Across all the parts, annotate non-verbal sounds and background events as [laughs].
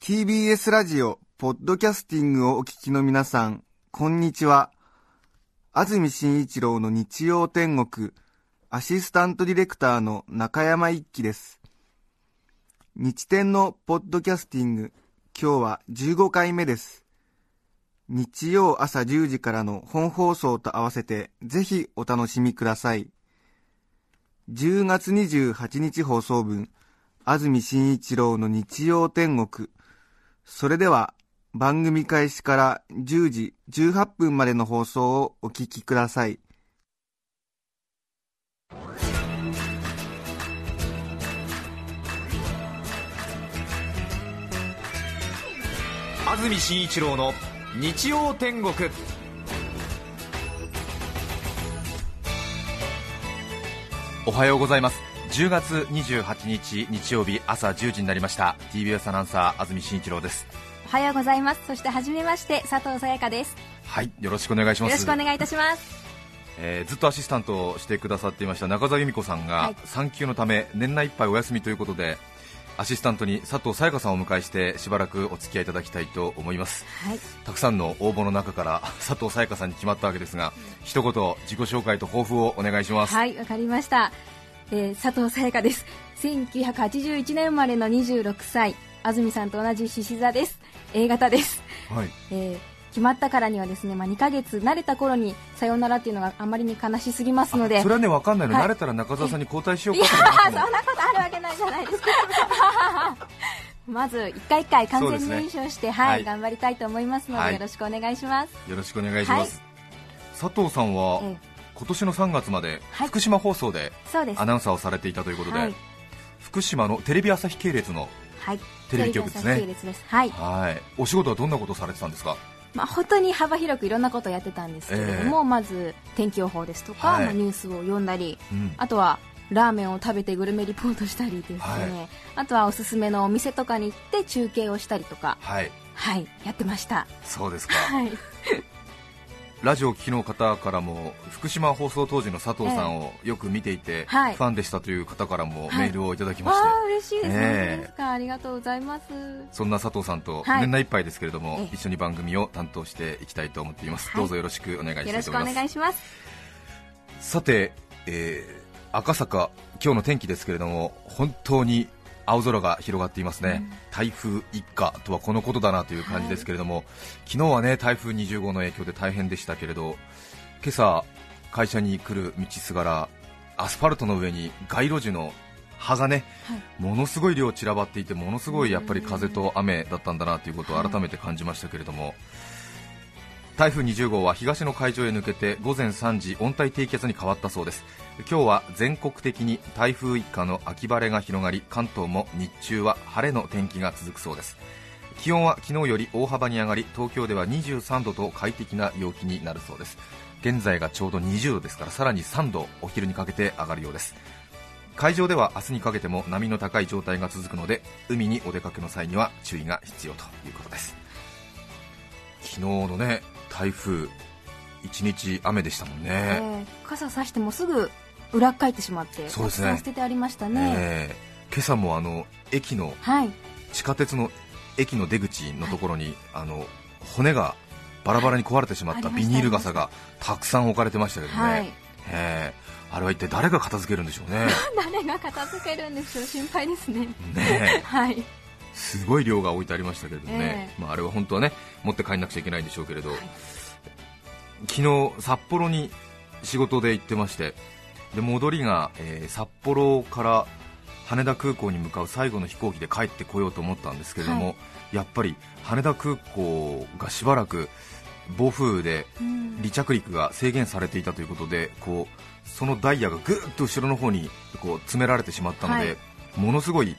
TBS ラジオ、ポッドキャスティングをお聞きの皆さん、こんにちは。安住紳一郎の日曜天国、アシスタントディレクターの中山一輝です。日天のポッドキャスティング、今日は15回目です。日曜朝10時からの本放送と合わせて、ぜひお楽しみください。10月28日放送分、安住紳一郎の日曜天国、それでは番組開始から10時18分までの放送をお聞きください。安住紳一郎の日曜天国。おはようございます。10月28日日曜日朝10時になりました。TBS アナウンサー安住紳一郎です。おはようございます。そして初めまして佐藤さやかです。はいよろしくお願いします。よろしくお願いいたします。えーずっとアシスタントをしてくださっていました中澤由美子さんが、はい。産休のため年内いっぱいお休みということでアシスタントに佐藤さやかさんをお迎えしてしばらくお付き合いいただきたいと思います。はい。たくさんの応募の中から佐藤さやかさんに決まったわけですが、一言自己紹介と抱負をお願いします。はいわかりました、えー佐藤さやかです。1981年生まれの26歳。安住さんと同じ獅子座です。A 型です、はい、えー決まったからにはですね、まあ、2ヶ月慣れた頃にさようならっていうのがあまりに悲しすぎますので。それはね、わかんないの、はい。慣れたら中澤さんに交代しよういやかと思って。そんなことあるわけないじゃないですか。[laughs] まず一回一回完全燃焼して、はい、はい。頑張りたいと思いますので、はい。よろしくお願いします。よろしくお願いします。佐藤さんは、え今年の3月まではい。福島放送でアナウンサーをされていたということで、はい。福島のテレビ朝日系列のはい。テレビ局ですね。はい。お仕事はどんなことをされてたんですか？まあ、本当に幅広くいろんなことをやってたんですけれども、まず天気予報ですとか、はい。まあニュースを読んだり、うん。あとはラーメンを食べてグルメリポートしたりですね、はい。あとはおすすめのお店とかに行って中継をしたりとか、はい。はい、やってました。そうですか。はい、ラジオを聞きの方からも福島放送当時の佐藤さんをよく見ていて、はい。ファンでしたという方からもはい。メールをいただきまして、ああ嬉しいです。ね、ええ。本当ですかありがとうございます。そんな佐藤さんとはい。年内いっぱいですけれども、ええ。一緒に番組を担当していきたいと思っています、はい。どうぞよろしくお願いしたよろしくおいと思います願いします。さて、えー赤坂今日の天気ですけれども本当に青空が広がっていますね、台風一過とはこのことだなという感じですけれども、昨日はね台風20号の影響で大変でしたけれど今朝会社に来る道すがらアスファルトの上に街路樹の葉がね、はい。ものすごい量散らばっていてものすごいやっぱり風と雨だったんだなということを改めて感じましたけれども、台風20号は東の海上へ抜けて午前3時温帯低気圧に変わったそうです。今日は全国的に台風一過の秋晴れが広がり関東も日中は晴れの天気が続くそうです。気温は昨日より大幅に上がり東京では23度と快適な陽気になるそうです。現在がちょうど20度ですからさらに3度お昼にかけて上がるようです。海上では明日にかけても波の高い状態が続くので海にお出かけの際には注意が必要ということです。昨日のね台風一日雨でしたもんね、ええ傘さしてもすぐ裏っかえってしまって、そうですね。捨ててありましたね。えー今朝もあの駅のはい、地下鉄の駅の出口のところに、あの骨がバラバラに壊れてしまったビニール傘がた。くさん置かれてましたけどね、はい、えーあれは一体誰が片付けるんでしょうね。[laughs] 誰が片付けるんでしょう。心配ですね。ねえ。[laughs] はい、すごい量が置いてありましたけれどもね、えまあ、あれは本当はね持って帰んなくちゃいけないんでしょうけれど、昨日、札幌に仕事で行ってましてで戻りが、えー札幌から羽田空港に向かう最後の飛行機で帰ってこようと思ったんですけれども、はやっぱり羽田空港がしばらく暴風雨でうん。離着陸が制限されていたということでこうそのダイヤがぐーっと後ろの方にこう詰められてしまったので、はい。ものすごい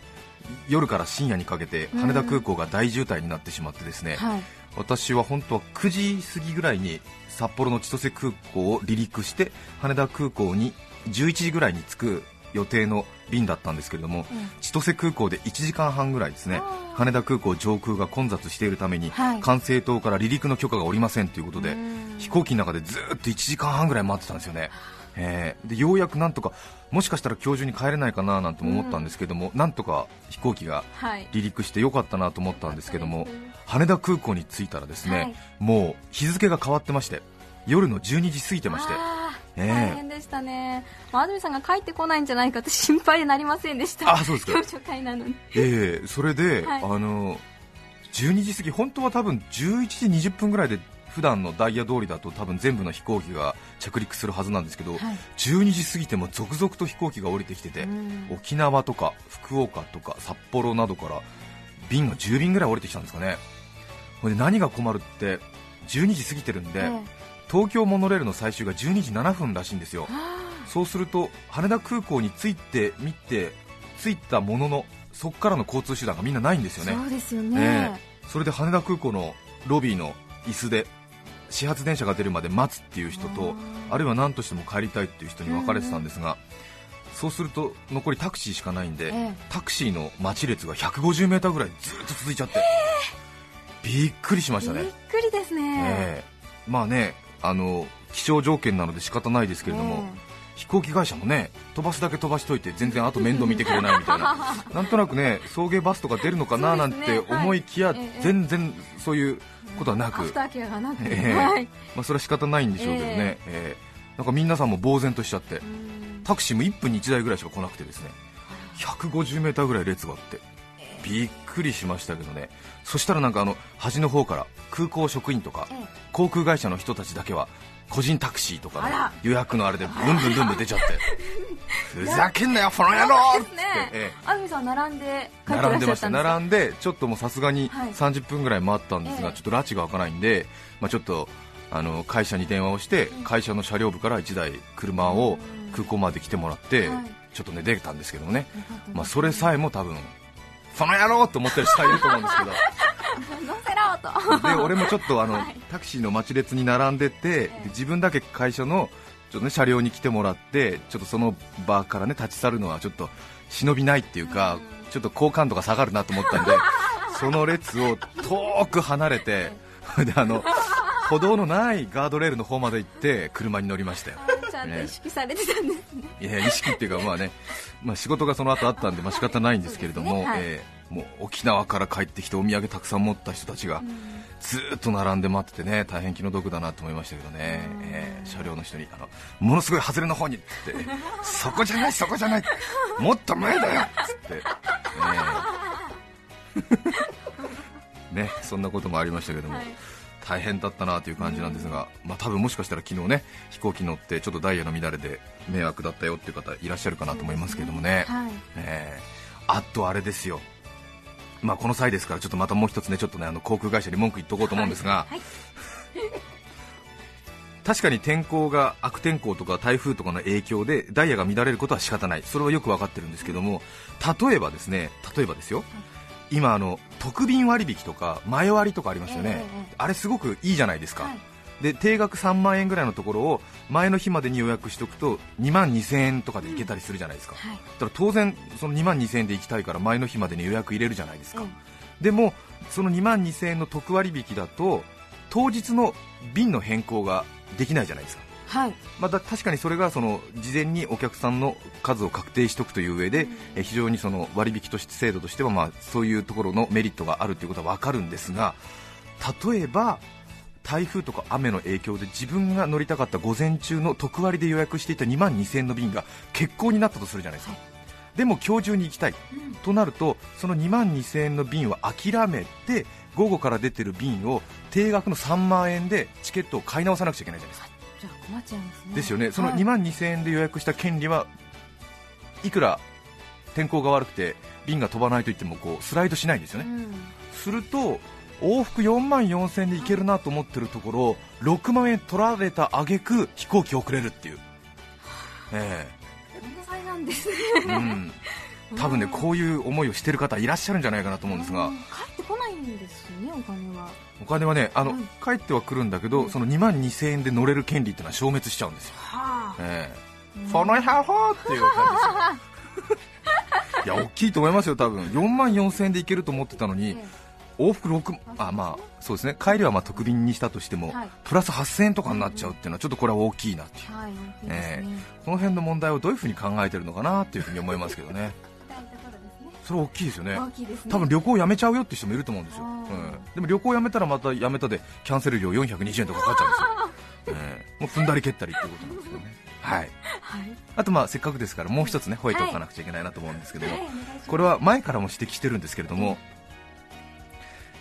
夜から深夜にかけてうん。羽田空港が大渋滞になってしまってですね、はい、私は本当は9時過ぎぐらいに札幌の千歳空港を離陸して羽田空港に11時ぐらいに着く予定の便だったんですけれども、うん。千歳空港で1時間半ぐらいですね羽田空港上空が混雑しているために、はい。管制塔から離陸の許可が下りませんということでうん。飛行機の中でずーっと1時間半ぐらい待ってたんですよね、えーでようやくなんとかもしかしたら今日中に帰れないかななんても思ったんですけども、なんとか飛行機がはい。離陸してよかったなと思ったんですけどもそうです羽田空港に着いたらですね、はい。もう日付が変わってまして夜の12時過ぎてましてええ大変でしたね、まあ、安住さんが帰ってこないんじゃないかって心配になりませんでした。あそうですか。ええそれで、はい。あの12時過ぎ本当は多分11時20分ぐらいで普段のダイヤ通りだと多分全部の飛行機が着陸するはずなんですけど、はい。12時過ぎても続々と飛行機が降りてきてて、うん。沖縄とか福岡とか札幌などから便が10便ぐらい降りてきたんですかね。で何が困るって12時過ぎてるんで、ええ。東京モノレールの最終が12時7分らしいんですよ。あ。そうすると羽田空港に着いてみて着いたもののそこからの交通手段がみんなないんですよーね。そうですよね、ええ。それで羽田空港のロビーの椅子で始発電車が出るまで待つっていう人とあるいは何としても帰りたいっていう人に分かれてたんですが、そうすると残りタクシーしかないんで、ええ。タクシーの待ち列が 150m ぐらいずっと続いちゃって、びっくりしましたね。びっ、くりですね、ええ。まあねあの気象条件なので仕方ないですけれども、飛行機会社もね飛ばすだけ飛ばしといて全然あと面倒見てくれないみたいな。[laughs] なんとなくね送迎バスとか出るのかななんて思いきや、全然そういうことはなく、アフターケアがなく、ええ。はい。まあ、それは仕方ないんでしょうけどね、ええ。なんか皆さんも呆然としちゃって。うん。タクシーも1分に1台ぐらいしか来なくてですね。150m ぐらい列があって。びっくりしましたけどね。そしたらなんかあの端の方から空港職員とかええ。航空会社の人たちだけは個人タクシーとかの予約のあれでブンブンブンブン出ちゃって。[laughs] ふざけんなよこの野郎。って安住さん並んで並んでました並んで。ちょっともうさすがにはい。30分ぐらい待ったんですが、ええ。ちょっと拉致が開かないんで、まあ、ちょっとあの会社に電話をして会社の車両部から1台車を空港まで来てもらって、はい。ちょっとね出たんですけどもね、まあ、それさえも多分その野郎と思ってる人はいると思うんですけど [laughs] 乗せろと。で俺もちょっとあの、はい。タクシーの待ち列に並んでてで自分だけ会社のちょっと、ね、車両に来てもらってちょっとその場から、ね、立ち去るのはちょっと忍びないっていうか、ちょっと好感度が下がるなと思ったんで [laughs] その列を遠く離れてであの歩道のないガードレールの方まで行って車に乗りましたよ。ちゃんと意識されてたんですね。いや意識っていうか、まあね。まあ、仕事がその後あったんで、まあ仕方ないんですけれども、ね。はい。えーもう沖縄から帰ってきてお土産たくさん持った人たちがずーっと並んで待っててね大変気の毒だなと思いましたけどね、えー車両の人にあのものすごい外れの方にって言ってそこじゃない、そこじゃないもっと前だよっつって、えー。[laughs] ね、そんなこともありましたけども。はい大変だったなという感じなんですが、まあ多分もしかしたら昨日ね飛行機乗ってちょっとダイヤの乱れで迷惑だったよっていう方いらっしゃるかなと思いますけれどもね、はい。えーあとあれですよ、まあこの際ですからちょっとまたもう一つねちょっとねあの航空会社に文句言っとこうと思うんですが、はい [laughs] 確かに天候が悪天候とか台風とかの影響でダイヤが乱れることは仕方ない。それはよく分かってるんですけども例えばですね例えばですよ、今あの特便割引とか前割とかありますよね、ええええあれすごくいいじゃないですか、はい。で定額3万円ぐらいのところを前の日までに予約しておくと2万2000円とかで行けたりするじゃないですか、はい。だから当然その2万2000円で行きたいから前の日までに予約入れるじゃないですか、えでもその2万2000円の特割引だと当日の便の変更ができないじゃないですかはい。まあ、だ確かにそれがその事前にお客さんの数を確定しておくという上で、え非常にその割引として制度としてはまあそういうところのメリットがあるということは分かるんですが例えば台風とか雨の影響で自分が乗りたかった午前中の特割で予約していた2万2000円の便が欠航になったとするじゃないですか、でも今日中に行きたい、となるとその2万2000円の便は諦めて午後から出てる便を定額の3万円でチケットを買い直さなくちゃいけないじゃないですかすね。ですよね、そのはい。2万2000円で予約した権利はいくら天候が悪くて便が飛ばないといってもこうスライドしないんですよね、うん。すると往復4万4000円で行けるなと思ってるところ6万円取られた挙句飛行機遅れるっていう、え天才なんですね。えうん、多分ねこういう思いをしてる方いらっしゃるんじゃないかなと思うんですが。うん。帰ってこないんですよねお金は。お金はねあの、はい帰ってはくるんだけどその2万2000円で乗れる権利ってのは消滅しちゃうんですよ。はあ。ええ。そのやほーっていう感じですよ。[laughs] いや大きいと思いますよ多分。4万4000円で行けると思ってたのにえ往復6あまあそうですね。帰りはまあ特便にしたとしても、はい。プラス8000円とかになっちゃうっていうのはちょっとこれは大きいなっていう、はい、大きいですえね。この辺の問題をどういうふうに考えてるのかなっていうふうに思いますけどねそれ大きいですよね。ね。多分旅行やめちゃうよって人もいると思うんですよ、うん、でも旅行やめたらまたやめたで [laughs] キャンセル料420円とかかかっちゃうんですよ、ええ。もう踏んだり蹴ったりっていうことなんですけどね。[laughs] はい。はい。あとまあせっかくですからもう一つね吠えておかなくちゃいけないなと思うんですけども、はい。これは前からも指摘してるんですけれども、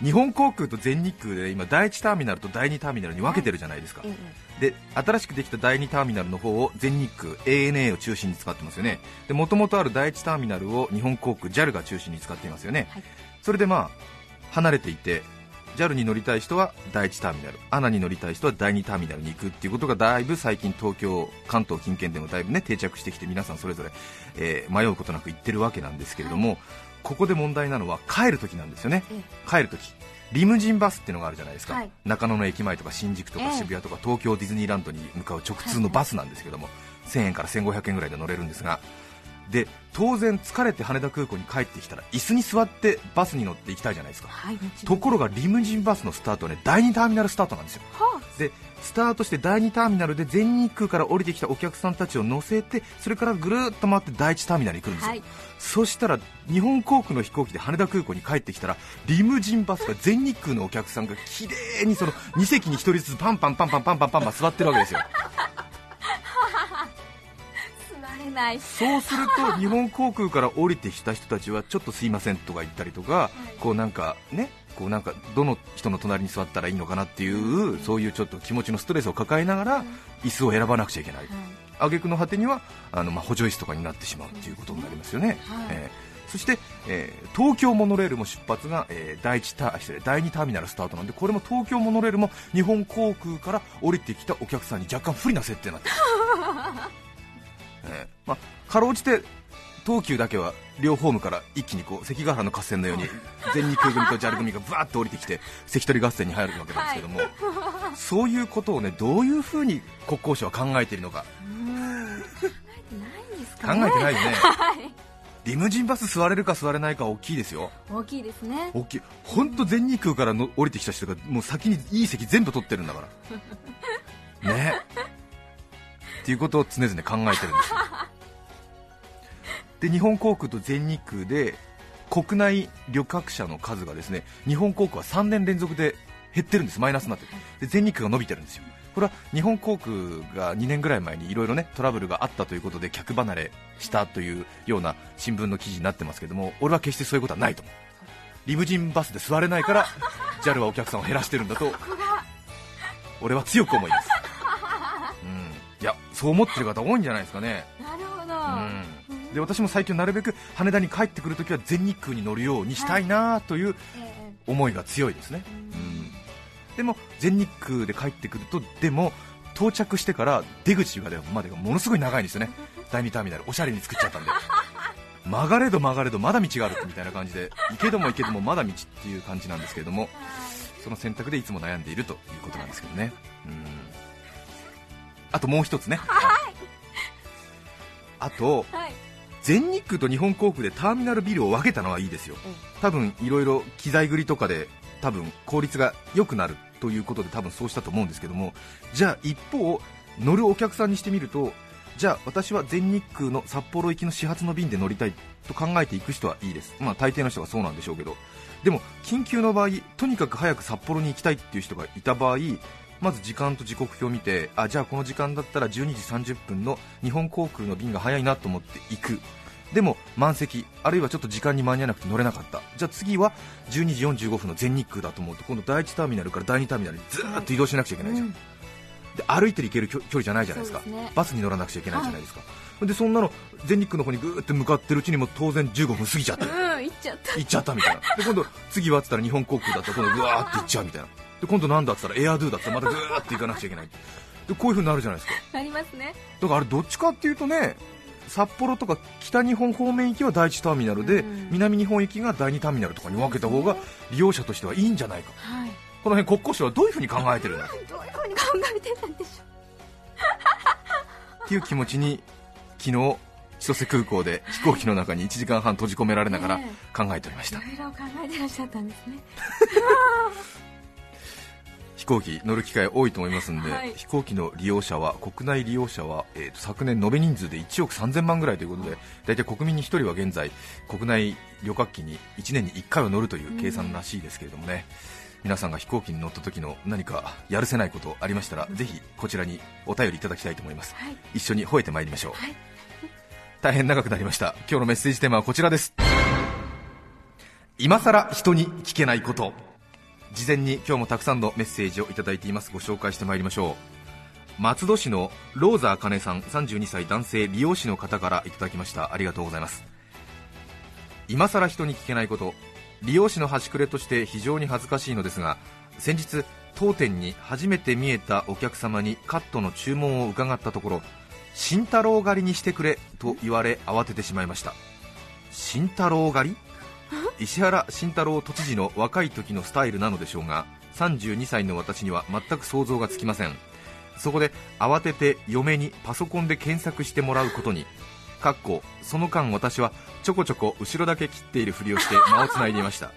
日本航空と全日空で今第1ターミナルと第2ターミナルに分けてるじゃないですか、えで新しくできた第2ターミナルの方を全日空 ANA を中心に使ってますよね。で元々ある第1ターミナルを日本航空 JAL が中心に使っていますよね、はい。それでまあ離れていて JAL に乗りたい人は第1ターミナル。ANA に乗りたい人は第2ターミナルに行くっていうことがだいぶ最近東京関東近県でもだいぶね定着してきて皆さんそれぞれ、えー迷うことなく行ってるわけなんですけれども、ここで問題なのは帰るときなんですよね。え帰るときリムジンバスっていうのがあるじゃないですか、はい。中野の駅前とか新宿とええ。か渋谷とか東京ディズニーランドに向かう直通のバスなんですけども、1000円から1500円ぐらいで乗れるんですがで当然、疲れて羽田空港に帰ってきたら椅子に座ってバスに乗って行きたいじゃないですか、はい、ところがリムジンバスのスタートは、ね、第2ターミナルスタートなんですよ、はあ、でスタートして第2ターミナルで全日空から降りてきたお客さんたちを乗せてそれからぐるっと回って第1ターミナルに来るんですよ、はい、そしたら日本航空の飛行機で羽田空港に帰ってきたらリムジンバスが全日空のお客さんがきれいにその2席に1人ずつパンパンパンパンパンパンパン座ってるわけですよ。ない。そうすると日本航空から降りてきた人たちはちょっとすいませんとか言ったりとか、こうなんかねこうなんかどの人の隣に座ったらいいのかなっていうそういうちょっと気持ちのストレスを抱えながら椅子を選ばなくちゃいけない。はい。挙句の果てにはあの、まあ、補助椅子とかになってしまうということになりますよね、はい。えー。そして、えー東京モノレールも出発が、えー第一タ失礼第2ターミナルスタートなんでこれも東京モノレールも日本航空から降りてきたお客さんに若干不利な設定になってる、[laughs] えーまあ、かろうじて東急だけは両ホームから一気にこう関ヶ原の合戦のように全日空組と JAL 組がバーッと降りてきて関取合戦に入るわけなんですけども、そういうことをねどういうふうに国交省は考えているのか。考えてないんです考かね。えてないよね、はい。リムジンバス座れるか座れないかは大きいですよ、大きいですね。大きい本当、全日空からの降りてきた人がもう先にいい席全部取ってるんだから、[laughs] ねっていうことを常々考えてるんですよ。で日本航空と全日空で国内旅客者の数がですね日本航空は3年連続で減ってるんです、マイナスになってる。で全日空が伸びてるんですよ。これは日本航空が2年ぐらい前にいろいろねトラブルがあったということで客離れしたというような新聞の記事になってますけども俺は決してそういうことはないと思う。リムジンバスで座れないから JAL はお客さんを減らしてるんだと俺は強く思います、うん、いやそう思ってる方多いんじゃないですかね、なるほど。うん、で私も最近なるべく羽田に帰ってくるときは全日空に乗るようにしたいなというええ。思いが強いですね、ううん。ん、でも全日空で帰ってくるとでも到着してから出口がまでがものすごい長いんですよね。[laughs] 第2ターミナルおしゃれに作っちゃったんで。曲がれど曲がれどまだ道があるみたいな感じで行けども行けどもまだ道っていう感じなんですけれどもその選択でいつも悩んでいるということなんですけどね。うんあともう一つね。あとはい。全日空と日本航空でターミナルビルを分けたのはいいですよ。多分いろいろ機材繰りとかで多分効率が良くなるということで多分そうしたと思うんですけども。じゃあ一方乗るお客さんにしてみるとじゃあ私は全日空の札幌行きの始発の便で乗りたいと考えていく人はいいです。まあ大抵の人がそうなんでしょうけど。でも緊急の場合とにかく早く札幌に行きたいっていう人がいた場合まず時間と時刻表を見てあじゃあこの時間だったら12時30分の日本航空の便が早いなと思って行く。でも満席あるいはちょっと時間に間に合わなくて乗れなかった。じゃあ次は12時45分の全日空だと思うと今度第1ターミナルから第2ターミナルにずーっと移動しなくちゃいけないじゃん、うん。で歩いて行ける距距離じゃないじゃないですか。ね。バスに乗らなくちゃいけないじゃないですか、でそんなの全日空の方にぐーって向かってるうちにも当然15分過ぎちゃって。うん、行っちゃった。行っちゃったみたいな。で今度次はっつったら日本航空だったら今度ぐわーって行っちゃうみたいなで今度なんだっつったらエアドゥだったらまたぐーって行かなくちゃいけない。でこういう風になるじゃないですか。ありますね。だからあれどっちかっていうとね札幌とか北日本方面行きは第1ターミナルで、うん。南日本行きが第2ターミナルとかに分けた方が利用者としてはいいんじゃないか。はい。この辺国交省はどういう風に考えてるんだ [laughs] どういうふうに考えてたんでしょっていう気持ちに昨日千歳空港で飛行機の中に1時間半閉じ込められながらね考えておりました、いろいろ考えてらっしゃったんですね。飛 [laughs] 行機乗る機会多いと思いますんで、はい。飛行機の利用者は国内利用者は、えーと昨年延べ人数で1億3000万ぐらいということで大体国民に1人は現在国内旅客機に1年に1回は乗るという計算らしいですけれどもね、皆さんが飛行機に乗った時の何かやるせないことありましたら、ぜひこちらにお便りいただきたいと思います。はい。一緒に吠えてまいりましょう、はい。大変長くなりました。今日のメッセージテーマはこちらです。今さら人に聞けないこと事前に今日もたくさんのメッセージをいただいています。ご紹介してまいりましょう。松戸市のローザー茜さん32歳男性美容師の方からいただきました。ありがとうございます。今さら人に聞けないこと。利用師の端くれとして非常に恥ずかしいのですが先日当店に初めて見えたお客様にカットの注文を伺ったところ慎太郎狩りにしてくれと言われ慌ててしまいました。慎太郎狩り？石原慎太郎都知事の若い時のスタイルなのでしょうが32歳の私には全く想像がつきません。そこで慌てて嫁にパソコンで検索してもらうことに。かっこその間私はちょこちょこ後ろだけ切っているふりをして間をつないでいました。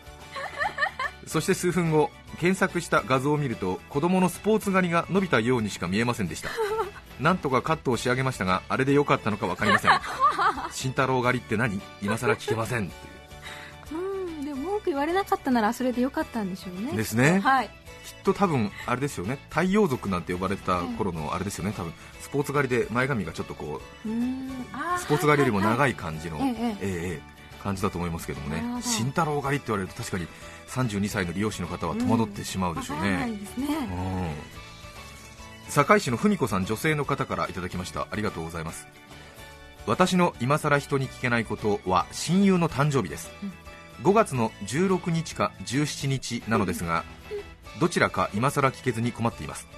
そして数分後検索した画像を見ると子供のスポーツ狩りが伸びたようにしか見えませんでした。なんとかカットを仕上げましたがあれで良かったのか分かりません。慎太郎狩りって何？今更聞けません。うんでも文句言われなかったならそれでよかったんでしょうね。ですね。はい。きっと多分あれですよね。太陽族なんて呼ばれてた頃のあれですよね。多分スポーツ狩りで前髪がちょっとこうスポーツ狩りよりも長いい感じの、ええ感じだと思いますけどもね。慎太郎狩りって言われると確かに32歳の利用師の方は戸惑ってしまうでしょうね、堺市の文子さん女性の方からいただきました。ありがとうございます。私の今さら人に聞けないことは親友の誕生日です、5月の16日か17日なのですがどちらか今さら聞けずに困っています。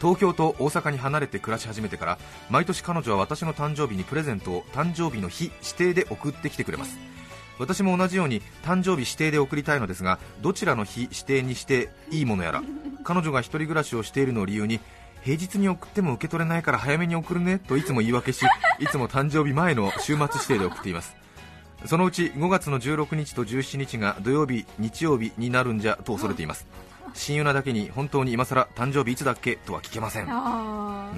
東京と大阪に離れて暮らし始めてから毎年彼女は私の誕生日にプレゼントを誕生日の日指定で送ってきてくれます。私も同じように誕生日指定で送りたいのですがどちらの日指定にしていいものやら彼女が一人暮らしをしているのを理由に平日に送っても受け取れないから早めに送るねといつも言い訳しいつも誕生日前の週末指定で送っています。そのうち5月の16日と17日が土曜日、日曜日になるんじゃと恐れています。親友なだけに本当に今更誕生日いつだっけとは聞けません。あ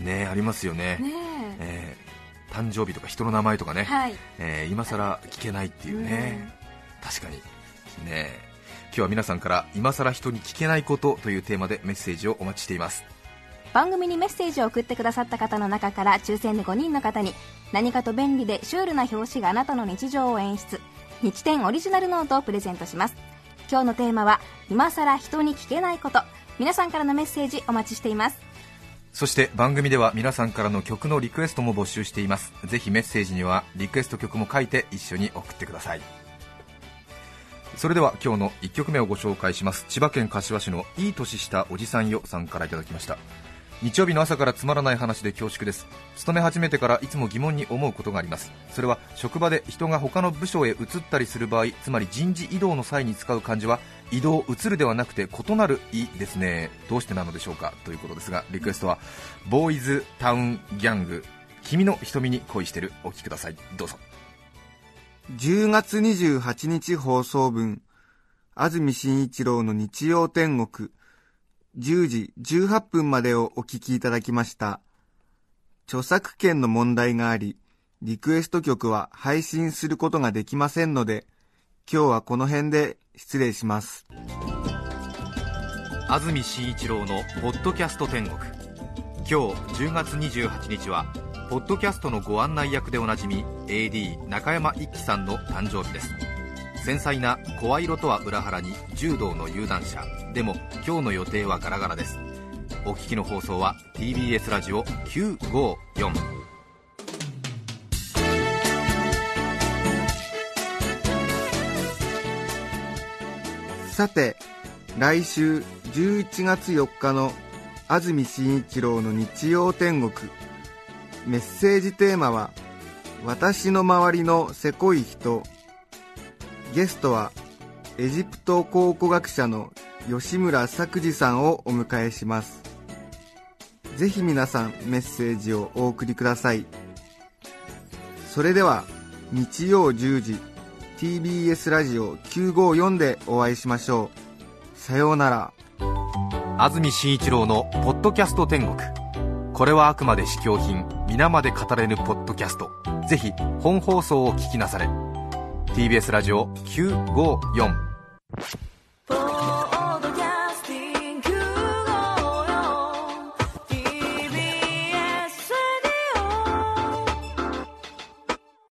ねえありますよね。ねえ。ー誕生日とか人の名前とかね、えはい。えー今さら聞けないっていうね、確かに。ねえ。今日は皆さんから今さら人に聞けないことというテーマでメッセージをお待ちしています番組にメッセージを送ってくださった方の中から抽選で5人の方に何かと便利でシュールな表紙があなたの日常を演出。日天オリジナルノートをプレゼントします。今日のテーマは今さら人に聞けないこと。皆さんからのメッセージお待ちしています。そして番組では皆さんからの曲のリクエストも募集しています。ぜひメッセージにはリクエスト曲も書いて一緒に送ってください。それでは今日の1曲目をご紹介します。千葉県柏市のいい年したおじさんよさんからいただきました。日曜日の朝からつまらない話で恐縮です。勤め始めてからいつも疑問に思うことがあります。それは職場で人が他の部署へ移ったりする場合つまり人事異動の際に使う漢字は移動移るではなくて異なるいですね。どうしてなのでしょうか？ということですがリクエストはボーイズタウンギャング。君の瞳に恋してる。お聴きください。どうぞ。10月28日放送分、安住紳一郎の日曜天国、10時18分までをお聞きいただきました。著作権の問題があり、リクエスト曲は配信することができませんので、今日はこの辺で失礼します。安住紳一郎の「ポッドキャスト天国」今日10月28日はポッドキャストのご案内役でおなじみ AD 中山一輝さんの誕生日です繊細な声色とは裏腹に柔道の有段者でも今日の予定はガラガラですお聞きの放送は TBS ラジオ954さて、来週11月4日の安住紳一郎の日曜天国。メッセージテーマは、私の周りのせこい人。ゲストは、エジプト考古学者の吉村作治さんをお迎えします。ぜひ皆さんメッセージをお送りください。それでは日曜10時 TBS ラジオ954でお会いしましょう。さようなら。安住紳一郎の「ポッドキャスト天国」これはあくまで試供品皆まで語れぬポッドキャスト。ぜひ本放送を聞きなされ。TBS ラジオ954